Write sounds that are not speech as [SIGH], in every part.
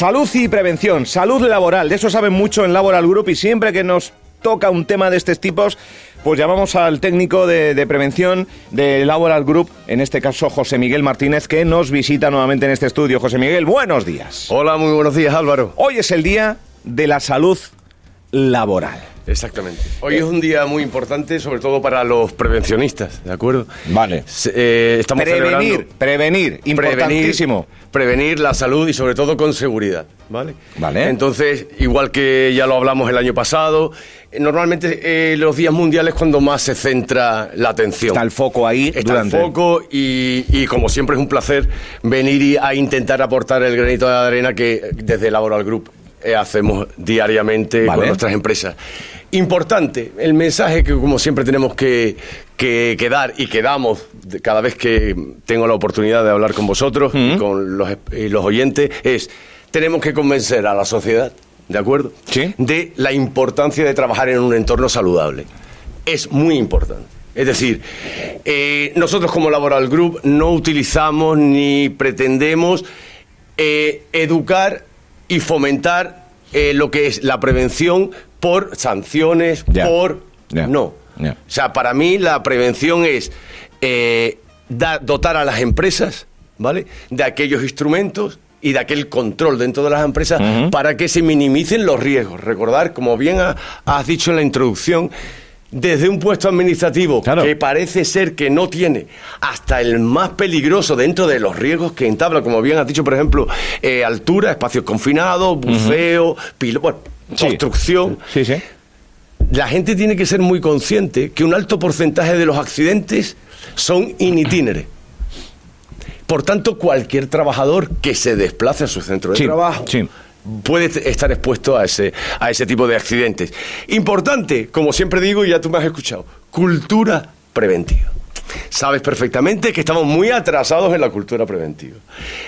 Salud y prevención, salud laboral, de eso saben mucho en Laboral Group y siempre que nos toca un tema de estos tipos, pues llamamos al técnico de, de, prevención de Laboral Group, en este caso José Miguel Martínez, que nos visita nuevamente en este estudio. José Miguel, buenos días. Hola, muy buenos días Álvaro. Hoy es el día de la salud laboral. Exactamente. Hoy es un día muy importante, sobre todo para los prevencionistas, ¿de acuerdo? Vale. Eh, estamos prevenir, prevenir, importantísimo. Prevenir, prevenir, la salud y sobre todo con seguridad, ¿vale? Vale. Entonces, igual que ya lo hablamos el año pasado, normalmente eh, los días mundiales cuando más se centra la atención. Está el foco ahí. Está durante... el foco y, y, como siempre es un placer venir y a intentar aportar el granito de arena que desde Laboral Group eh, hacemos diariamente Vale. con nuestras empresas. Importante, el mensaje que como siempre tenemos que, que, que dar y que damos cada vez que tengo la oportunidad de hablar con vosotros y con los, y los oyentes es, tenemos que convencer a la sociedad, ¿de acuerdo? Sí. De la importancia de trabajar en un entorno saludable. Es muy importante. Es decir, eh, nosotros como Laboral Group no utilizamos ni pretendemos eh, educar y fomentar eh, lo que es la prevención por sanciones, por... No. O sea, para mí la prevención es eh, da- dotar a las empresas, ¿vale? De aquellos instrumentos y de aquel control dentro de las empresas para que se minimicen los riesgos. Recordar, como bien ha- has dicho en la introducción, desde un puesto administrativo Claro. que parece ser que no tiene hasta el más peligroso dentro de los riesgos que entabla, como bien has dicho, por ejemplo, eh, altura, espacios confinados, buceo, pilo- bueno, Sí. construcción. Sí, sí. La gente tiene que ser muy consciente que un alto porcentaje de los accidentes son in itinere. Por tanto, cualquier trabajador que se desplace a su centro de trabajo. Puede estar expuesto a ese, a ese tipo de accidentes. Importante, como siempre digo, y ya tú me has escuchado, cultura preventiva. Sabes perfectamente que estamos muy atrasados en la cultura preventiva.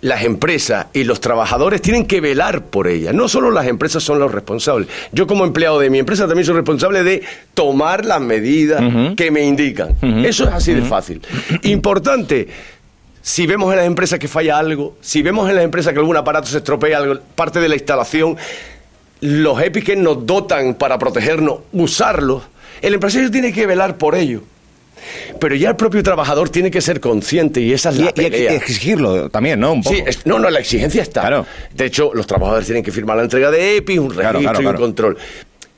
Las empresas y los trabajadores tienen que velar por ella. No solo las empresas son los responsables. Yo como empleado de mi empresa también soy responsable de tomar las medidas que me indican. Eso es así de fácil. Importante, si vemos en las empresas que falla algo, si vemos en las empresas que algún aparato se estropea, algo, parte de la instalación, los EPIs que nos dotan para protegernos, usarlos, el empresario tiene que velar por ello. Pero ya el propio trabajador tiene que ser consciente y esa es Y, la y pelea. exigirlo también, ¿no? Un poco. Sí, es- no, no, la exigencia está. Claro. De hecho, los trabajadores tienen que firmar la entrega de EPIs, un registro Claro, claro, y un control.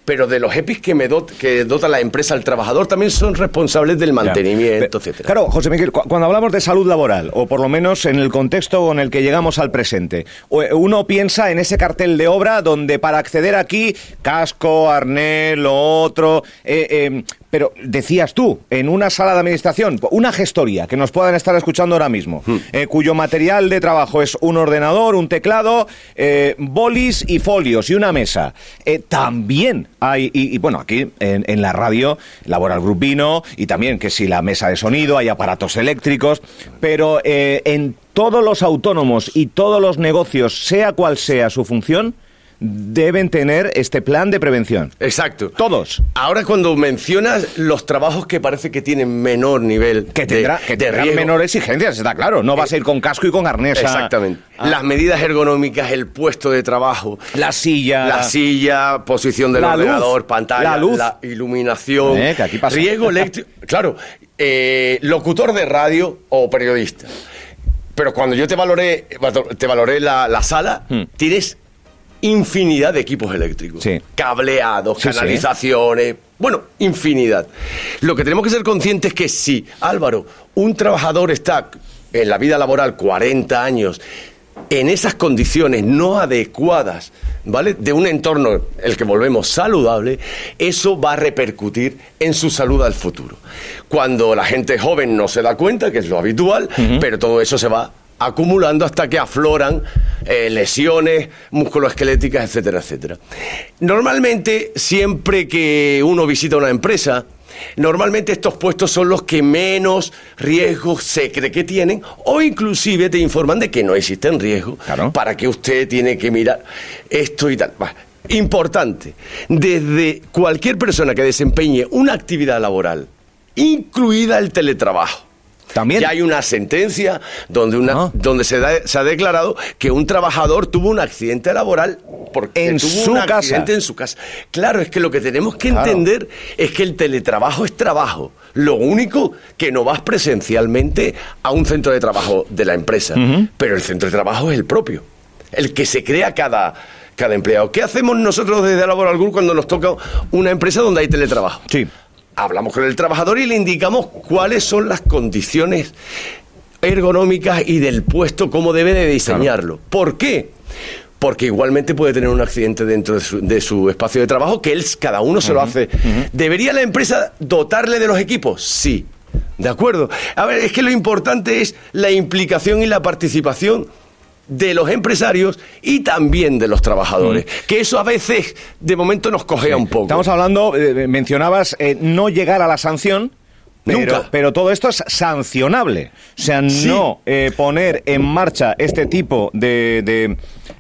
Pero de los EPIs que, me dot- que dota la empresa al trabajador también son responsables del mantenimiento, etcétera. Claro, José Miguel, cu- cuando hablamos de salud laboral, o por lo menos en el contexto con el que llegamos al presente, eh, uno piensa en ese cartel de obra donde para acceder aquí, casco, arnés, lo otro, eh, eh, pero decías tú, en una sala de administración, una gestoría que nos puedan estar escuchando ahora mismo, Hmm. eh, cuyo material de trabajo es un ordenador, un teclado, eh, bolis y folios y una mesa. Eh, también hay, y, y, bueno, aquí en, en la radio, Laboral Group vino, y también que si la mesa de sonido, hay aparatos eléctricos, pero en todos los autónomos y todos los negocios, sea cual sea su función, deben tener este plan de prevención. Exacto. Todos. Ahora cuando mencionas los trabajos que parece que tienen menor nivel Que, de- tendrá, que tendrán riesgo. menores exigencias, está claro. No vas a ir con casco y con arnés. Exactamente. Las medidas ergonómicas, el puesto de trabajo, la silla. la silla, posición del La luz. ordenador, pantalla, La luz. iluminación, Eh, que aquí pasa. riesgo eléctrico. [LAUGHS] Claro, eh, locutor de radio o periodista. Pero cuando yo te valoré, te valoré la, la sala, Hmm. tienes infinidad de equipos eléctricos. Sí. Cableados, Sí, sí. canalizaciones, bueno, infinidad. Lo que tenemos que ser conscientes es que si, Álvaro, un trabajador está en la vida laboral 40 años en esas condiciones no adecuadas, ¿vale? De un entorno, el que volvemos saludable, eso va a repercutir en su salud al futuro. Cuando la gente joven no se da cuenta, que es lo habitual, pero todo eso se va acumulando hasta que afloran eh, lesiones musculoesqueléticas, etcétera, etcétera. Normalmente, siempre que uno visita una empresa, Normalmente estos puestos son los que menos riesgos se cree que tienen o inclusive te informan de que no existen riesgos Claro. para que usted tiene que mirar esto y tal. Bah, Importante, desde cualquier persona que desempeñe una actividad laboral, incluida el teletrabajo, También. Ya hay una sentencia donde, una, Ah. donde se, da- se ha declarado que un trabajador tuvo un accidente laboral porque En tuvo su un casa. accidente en su casa. Claro, es que lo que tenemos que Claro. entender es que el teletrabajo es trabajo. Lo único que no vas presencialmente a un centro de trabajo de la empresa, pero el centro de trabajo es el propio, el que se crea cada, cada empleado. ¿Qué hacemos nosotros desde Laboral Group cuando nos toca una empresa donde hay teletrabajo? Sí. Hablamos con el trabajador y le indicamos cuáles son las condiciones ergonómicas y del puesto, cómo debe de diseñarlo. ¿Por qué? Porque igualmente puede tener un accidente dentro de su, de su espacio de trabajo, que él cada uno se lo hace. ¿Debería la empresa dotarle de los equipos? Sí. ¿De acuerdo? A ver, es que lo importante es la implicación y la participación de los empresarios y también de los trabajadores. Que eso a veces, de momento, nos cogea un poco. Estamos hablando, eh, mencionabas eh, no llegar a la sanción. Pero, Nunca. pero todo esto es sancionable. O sea, Sí. no eh, poner en marcha este tipo de, de,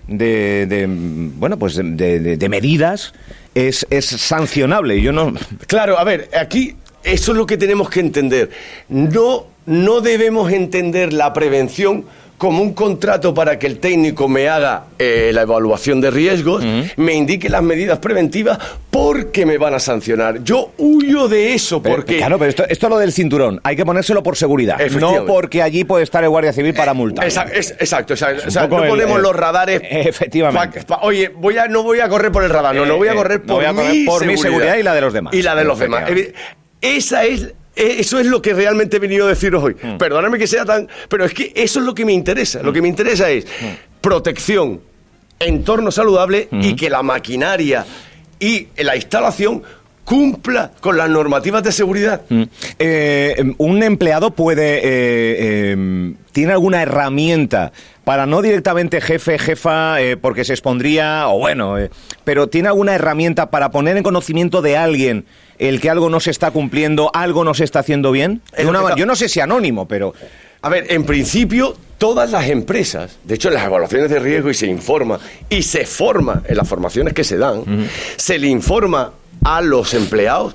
de- de, mm, bueno, pues de, de- de medidas es, es sancionable. Yo no. Claro, a ver, aquí eso es lo que tenemos que entender. No, no debemos entender la prevención como un contrato para que el técnico me haga eh, la evaluación de riesgos, me indique las medidas preventivas porque me van a sancionar. Yo huyo de eso Pero, porque... Claro, pero esto, esto es lo del cinturón. Hay que ponérselo por seguridad. No porque allí puede estar el Guardia Civil para multar. Esa- es- exacto, exacto. O sea, no el- ponemos el- los radares. [LAUGHS] Efectivamente. pa- pa- oye, voy a, no voy a correr por el radar, no, no voy a Eh, correr no por, voy a correr mi, por mi seguridad y la de los demás. Y la de los demás. Esa es. Eh, Eso es lo que realmente he venido a deciros hoy. Mm. Perdóname que sea tan. Pero es que eso es lo que me interesa. Lo que me interesa es Mm. protección, entorno saludable y que la maquinaria y la instalación cumpla con las normativas de seguridad. Mm. Eh, un empleado puede. eh, eh, ¿Tiene alguna herramienta para no directamente jefe, jefa, eh, porque se expondría, o bueno, pero tiene alguna herramienta para poner en conocimiento de alguien el que algo no se está cumpliendo, algo no se está haciendo bien? Una está- yo no sé si anónimo, pero. A ver, en principio, todas las empresas, de hecho, en las evaluaciones de riesgo y se informa, y se forma en las formaciones que se dan, se le informa a los empleados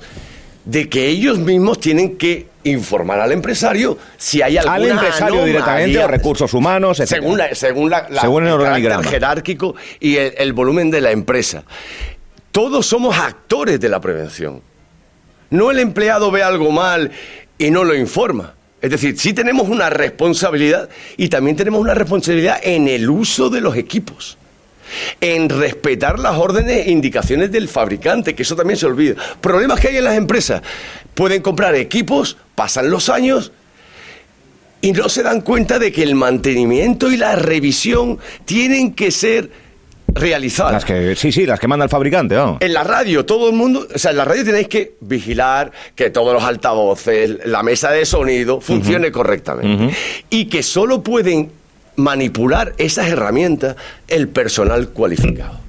de que ellos mismos tienen que informar al empresario si hay alguna Al empresario anomalía. directamente o recursos humanos, etcétera. Según, la- según, la- la- Según el carácter organigrama. jerárquico y el, el volumen de la empresa. Todos somos actores de la prevención. No el empleado ve algo mal y no lo informa. Es decir, sí tenemos una responsabilidad y también tenemos una responsabilidad en el uso de los equipos. En respetar las órdenes e indicaciones del fabricante, que eso también se olvida. Problemas que hay en las empresas. Pueden comprar equipos, pasan los años y no se dan cuenta de que el mantenimiento y la revisión tienen que ser realizadas. Las que, sí, sí, las que manda el fabricante. En la radio, todo el mundo, o sea, en la radio tenéis que vigilar que todos los altavoces, la mesa de sonido funcione correctamente. Y que solo pueden manipular esas herramientas el personal cualificado.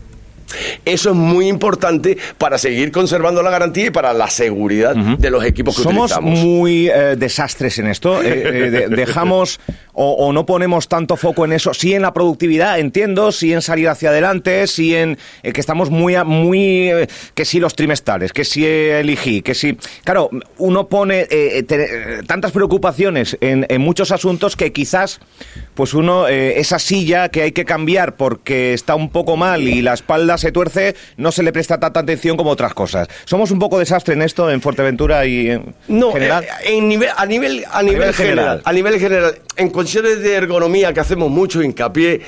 Eso es muy importante para seguir conservando la garantía y para la seguridad de los equipos que Somos utilizamos. muy eh, desastres en esto. eh, eh, de- [LAUGHS] dejamos o, o no ponemos tanto foco en eso. Sí en la productividad, entiendo. Sí en salir hacia adelante. Sí en que estamos muy, muy que sí los trimestrales, que sí elegí, que sí. Claro, uno pone te- tantas preocupaciones en, en muchos asuntos que quizás, pues uno esa silla que hay que cambiar porque está un poco mal y la espalda se tuerce, no se le presta tanta atención como otras cosas. Somos un poco desastre en esto en Fuerteventura y en No, general. eh, en nivel, a nivel, a nivel, nivel general, general. A nivel general. En cuestiones de ergonomía que hacemos mucho hincapié,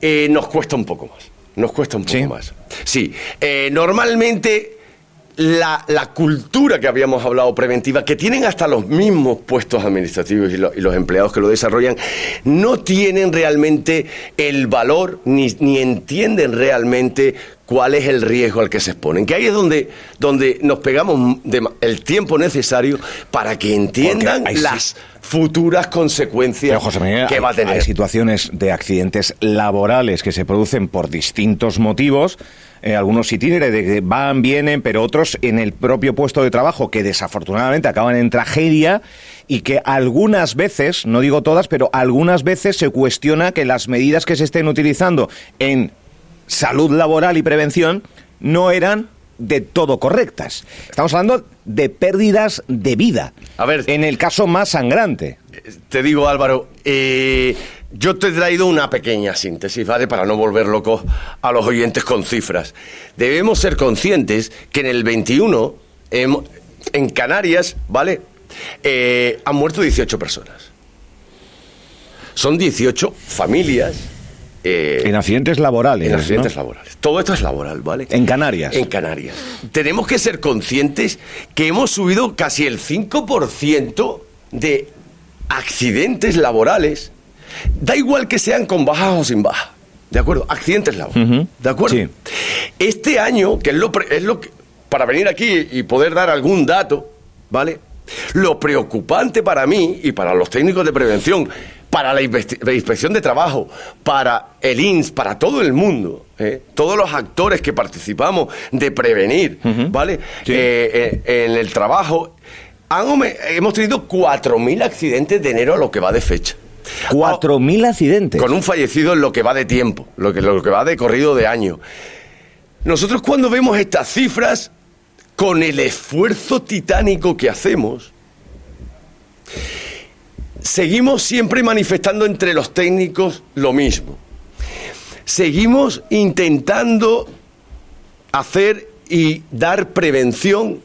eh, nos cuesta un poco más. Nos cuesta un poco ¿Sí? más. Sí. eh, normalmente. La, la cultura que habíamos hablado preventiva, que tienen hasta los mismos puestos administrativos y, lo- y los empleados que lo desarrollan, no tienen realmente el valor ni, ni entienden realmente cuál es el riesgo al que se exponen. Que ahí es donde, donde nos pegamos de el tiempo necesario para que entiendan hay sí- las futuras consecuencias Pero, José Miguel, que hay, va a tener. hay situaciones de accidentes laborales que se producen por distintos motivos. Eh, algunos itineres de que van, vienen, pero otros en el propio puesto de trabajo que desafortunadamente acaban en tragedia y que algunas veces, no digo todas, pero algunas veces se cuestiona que las medidas que se estén utilizando en salud laboral y prevención no eran de todo correctas. Estamos hablando de pérdidas de vida. A ver. En el caso más sangrante. te digo Álvaro, eh, yo te he traído una pequeña síntesis, ¿vale? Para no volver locos a los oyentes con cifras. Debemos ser conscientes que en el 21, hemo- en Canarias, ¿vale? Eh, han muerto 18 personas. Son 18 familias. eh, En accidentes laborales. en accidentes ¿no? laborales. Todo esto es laboral, ¿vale? En Canarias. En Canarias. Tenemos que ser conscientes que hemos subido casi el 5% de accidentes laborales. Da igual que sean con bajas o sin bajas. ¿De acuerdo? Accidentes laborales. Ujú. ¿De acuerdo? Sí. Este año, que es lo, es lo que. Para venir aquí y poder dar algún dato, ¿vale? Lo preocupante para mí y para los técnicos de prevención, para la, inspección de trabajo, para el INS, para todo el mundo, ¿eh? todos los actores que participamos de prevenir, ¿vale? Sí. Eh, eh, en el trabajo, han hemos tenido 4.000 accidentes de enero a lo que va de fecha. 4.000 accidentes. Con un fallecido en lo que va de tiempo, lo que, lo que va de corrido de año. Nosotros cuando vemos estas cifras, con el esfuerzo titánico que hacemos, seguimos siempre manifestando entre los técnicos lo mismo. Seguimos intentando hacer y dar prevención,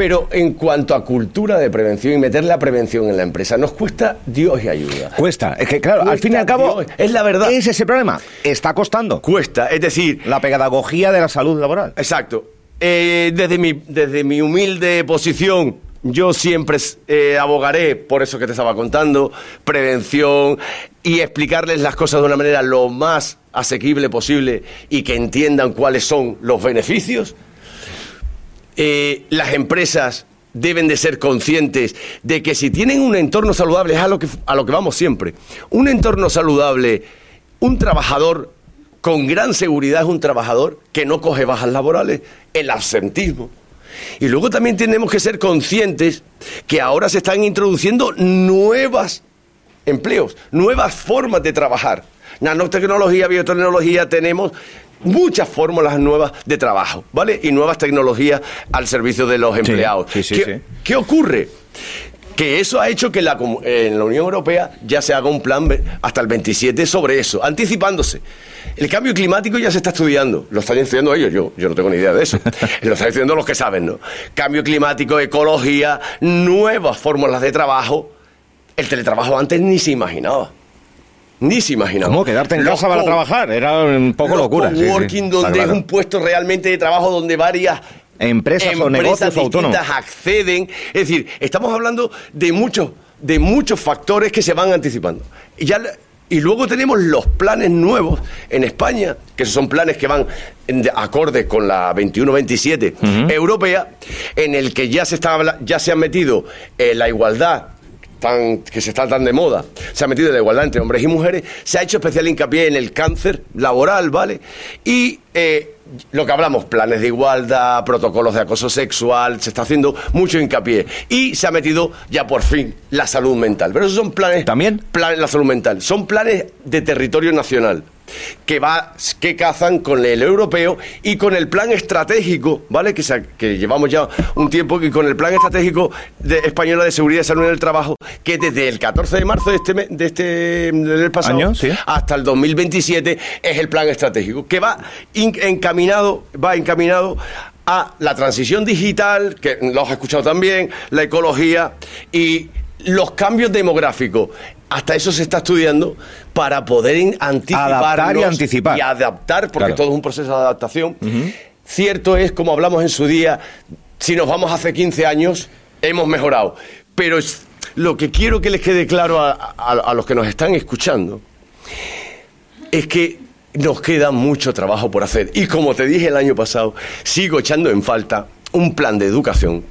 pero en cuanto a cultura de prevención y meter la prevención en la empresa, nos cuesta Dios y ayuda. Cuesta. Es que, claro, al fin y al cabo. Dios, es la verdad. Es ese problema. Está costando. Cuesta, es decir, La pedagogía de la salud laboral. Exacto. Eh, desde, mi, desde mi humilde posición, yo siempre eh, abogaré por eso que te estaba contando, prevención y explicarles las cosas de una manera lo más asequible posible y que entiendan cuáles son los beneficios. Eh, las empresas deben de ser conscientes de que si tienen un entorno saludable, es a lo que, a lo que vamos siempre, un entorno saludable, un trabajador con gran seguridad es un trabajador que no coge bajas laborales, el absentismo. Y luego también tenemos que ser conscientes que ahora se están introduciendo nuevas empleos, nuevas formas de trabajar. Nanotecnología, biotecnología, tenemos muchas fórmulas nuevas de trabajo, ¿vale? Y nuevas tecnologías al servicio de los empleados. sí, sí, ¿Qué, sí. qué ocurre? Que eso ha hecho que la en la Unión Europea ya se haga un plan hasta el 27 sobre eso, anticipándose. El cambio climático ya se está estudiando, lo están estudiando ellos, yo, yo no tengo ni idea de eso. [LAUGHS] lo están estudiando los que saben, ¿no? Cambio climático, ecología, nuevas fórmulas de trabajo. El teletrabajo antes ni se imaginaba. Ni se imaginaba. ¿Cómo? Quedarte en Los casa para trabajar. Era un poco los locura. sí, sí. coworking, Está donde claro. es un puesto realmente de trabajo donde varias Empresas o negocios autónomos. acceden. Es decir, estamos hablando de muchos, de muchos factores que se van anticipando. Y, ya, le- y luego tenemos los planes nuevos en España, que son planes que van en de- acorde con la 21-27 europea, en el que ya se, está, ya se han metido eh, la igualdad tan, que se está tan de moda, se ha metido la igualdad entre hombres y mujeres, se ha hecho especial hincapié en el cáncer laboral, ¿vale? Y eh, lo que hablamos, planes de igualdad, protocolos de acoso sexual, se está haciendo mucho hincapié. Y se ha metido ya por fin la salud mental. Pero esos son planes... ¿También? Planes, la salud mental. Son planes de territorio nacional que va que cazan con el europeo y con el plan estratégico, ¿vale? Que, se- que llevamos ya un tiempo y con el plan estratégico de española de seguridad y salud en el trabajo, que desde el 14 de marzo de este de este del pasado Año, sí. hasta el 2027 es el plan estratégico que va in- encaminado va encaminado a la transición digital que lo has escuchado también la ecología y los cambios demográficos hasta eso se está estudiando para poder Adaptar y anticipar. y adaptar porque Claro. todo es un proceso de adaptación cierto es como hablamos en su día si nos vamos hace 15 años hemos mejorado pero lo que quiero que les quede claro a- a- a los que nos están escuchando es que nos queda mucho trabajo por hacer. Y como te dije el año pasado, sigo echando en falta un plan de educación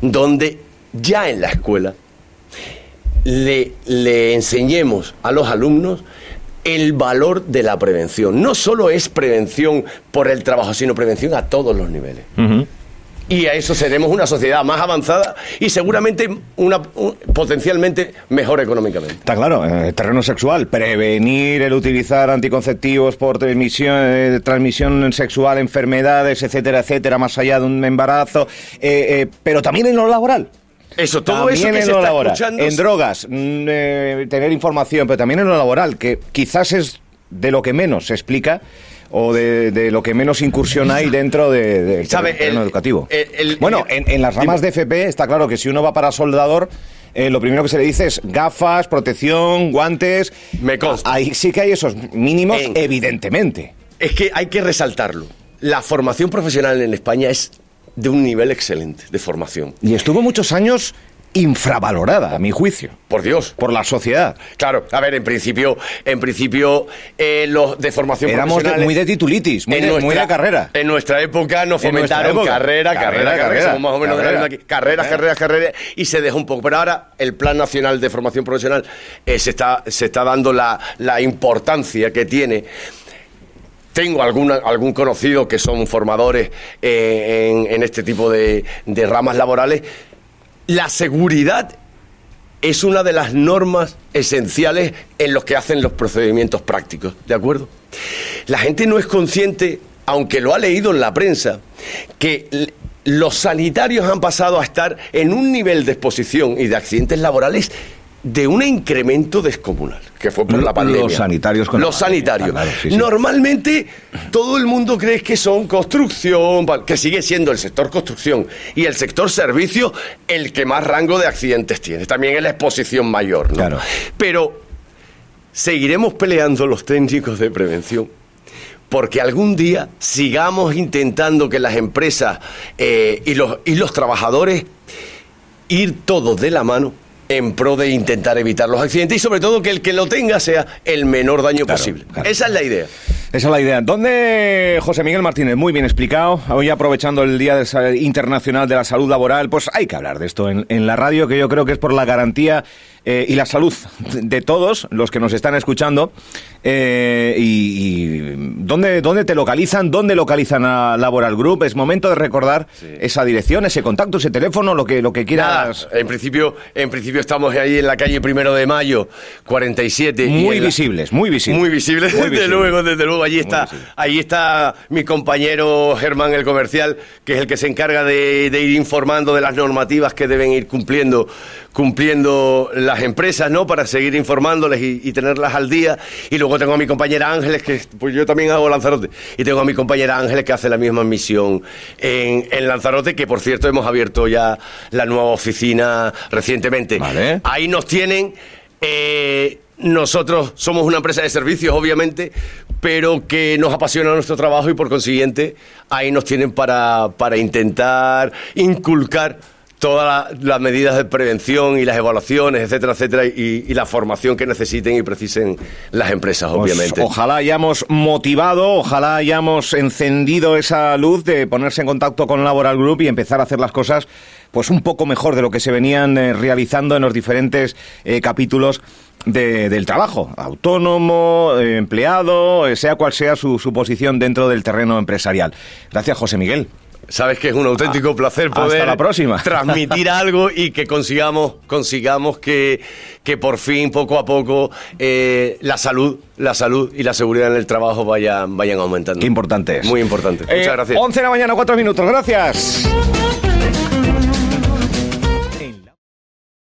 donde ya en la escuela le, le enseñemos a los alumnos el valor de la prevención. No solo es prevención por el trabajo, sino prevención a todos los niveles. Y a eso seremos una sociedad más avanzada y seguramente una, un- potencialmente mejor económicamente. Está claro, el terreno sexual, prevenir el utilizar anticonceptivos por transmisión, eh, transmisión sexual, enfermedades, etcétera, etcétera, más allá de un embarazo, eh, eh, pero también en lo laboral. Eso, todo también eso que en se lo está laboral, escuchando- en drogas, mm, eh, tener información, pero también en lo laboral, que quizás es de lo que menos se explica o de, de lo que menos incursión hay dentro de- del ¿Sabe? terreno El- educativo. el- el- bueno, en, en las ramas de FP está claro que si uno va para soldador, eh, lo primero que se le dice es gafas, protección, guantes. Me consta. Ahí sí que hay esos mínimos, En- evidentemente. Es que hay que resaltarlo. La formación profesional en España es de un nivel excelente de formación. Y estuvo muchos años infravalorada, a mi juicio, Por Dios. por la sociedad. Claro, a ver, en principio, en principio, eh, los de formación Éramos de- muy de titulitis, muy, de, muy de carrera. En nuestra época nos En nuestra fomentaron época. carrera, carrera, Carrera, carrera, carrera. Somos más o menos de la Carrera. aquí. Carreras, Carrera. carreras, carreras. Y se dejó un poco. Pero ahora el Plan Nacional de Formación Profesional eh, se, está, se está dando la, la importancia que tiene. Tengo algún conocido que son formadores eh, en, este tipo de, de ramas laborales. La seguridad es una de las normas esenciales en los que hacen los procedimientos prácticos, ¿de acuerdo? La gente no es consciente, aunque lo ha leído en la prensa, que los sanitarios han pasado a estar en un nivel de exposición y de accidentes laborales de un incremento descomunal, que fue por Los la pandemia. sanitarios con Los sanitarios. claro, sí, sí. Normalmente todo el mundo cree que son construcción, que sigue siendo el sector construcción y el sector servicio el que más rango de accidentes tiene. También es la exposición mayor, ¿no? Claro. Pero seguiremos peleando los técnicos de prevención. Porque algún día sigamos intentando que las empresas eh, y, los, y los trabajadores ir todos de la mano en pro de intentar evitar los accidentes y sobre todo que el que lo tenga sea el menor daño Claro, posible. claro. Esa es la idea. Esa es la idea. ¿Dónde, José Miguel Martínez? Muy bien explicado. Hoy aprovechando el Día Internacional de la Salud Laboral, pues hay que hablar de esto en, en la radio, que yo creo que es por la garantía eh, y la salud de todos los que nos están escuchando. Eh, y, y ¿dónde, ¿dónde te localizan? ¿Dónde localizan a Laboral Group? Es momento de recordar esa dirección, ese contacto, ese teléfono, lo que, lo que Nada, quieras. en principio, en principio estamos ahí en la calle Primero de Mayo, 47. y Muy la- visibles, muy visibles. Muy visible, Muy desde visible. luego, desde luego. Allí está, ahí está mi compañero Germán el comercial, que es el que se encarga de, de ir informando de las normativas que deben ir cumpliendo, cumpliendo las empresas, ¿no? Para seguir informándoles y, y tenerlas al día. Y luego tengo a mi compañera Ángeles, que pues yo también hago Lanzarote. Y tengo a mi compañera Ángeles que hace la misma misión en, en Lanzarote, que por cierto hemos abierto ya la nueva oficina recientemente. Vale. Ahí nos tienen. eh, nosotros somos una empresa de servicios, obviamente, pero que nos apasiona nuestro trabajo y por consiguiente ahí nos tienen para, para intentar inculcar todas la- las medidas de prevención y las evaluaciones, etcétera, etcétera, y, y la formación que necesiten y precisen las empresas, Pues obviamente. ojalá hayamos motivado, ojalá hayamos encendido esa luz de ponerse en contacto con Laboral Group y empezar a hacer las cosas pues un poco mejor de lo que se venían eh, realizando en los diferentes eh, capítulos de- del trabajo, autónomo, eh, empleado, sea cual sea su, su posición dentro del terreno empresarial. Gracias, José Miguel. Sabes que es un auténtico placer poder la próxima. [LAUGHS] transmitir algo y que consigamos, consigamos que, que por fin, poco a poco, eh, la salud, la salud y la seguridad en el trabajo vayan, vayan aumentando. Qué importante es. Muy importante. Eh, Muchas gracias. 11 de la mañana, 4 minutos. Gracias.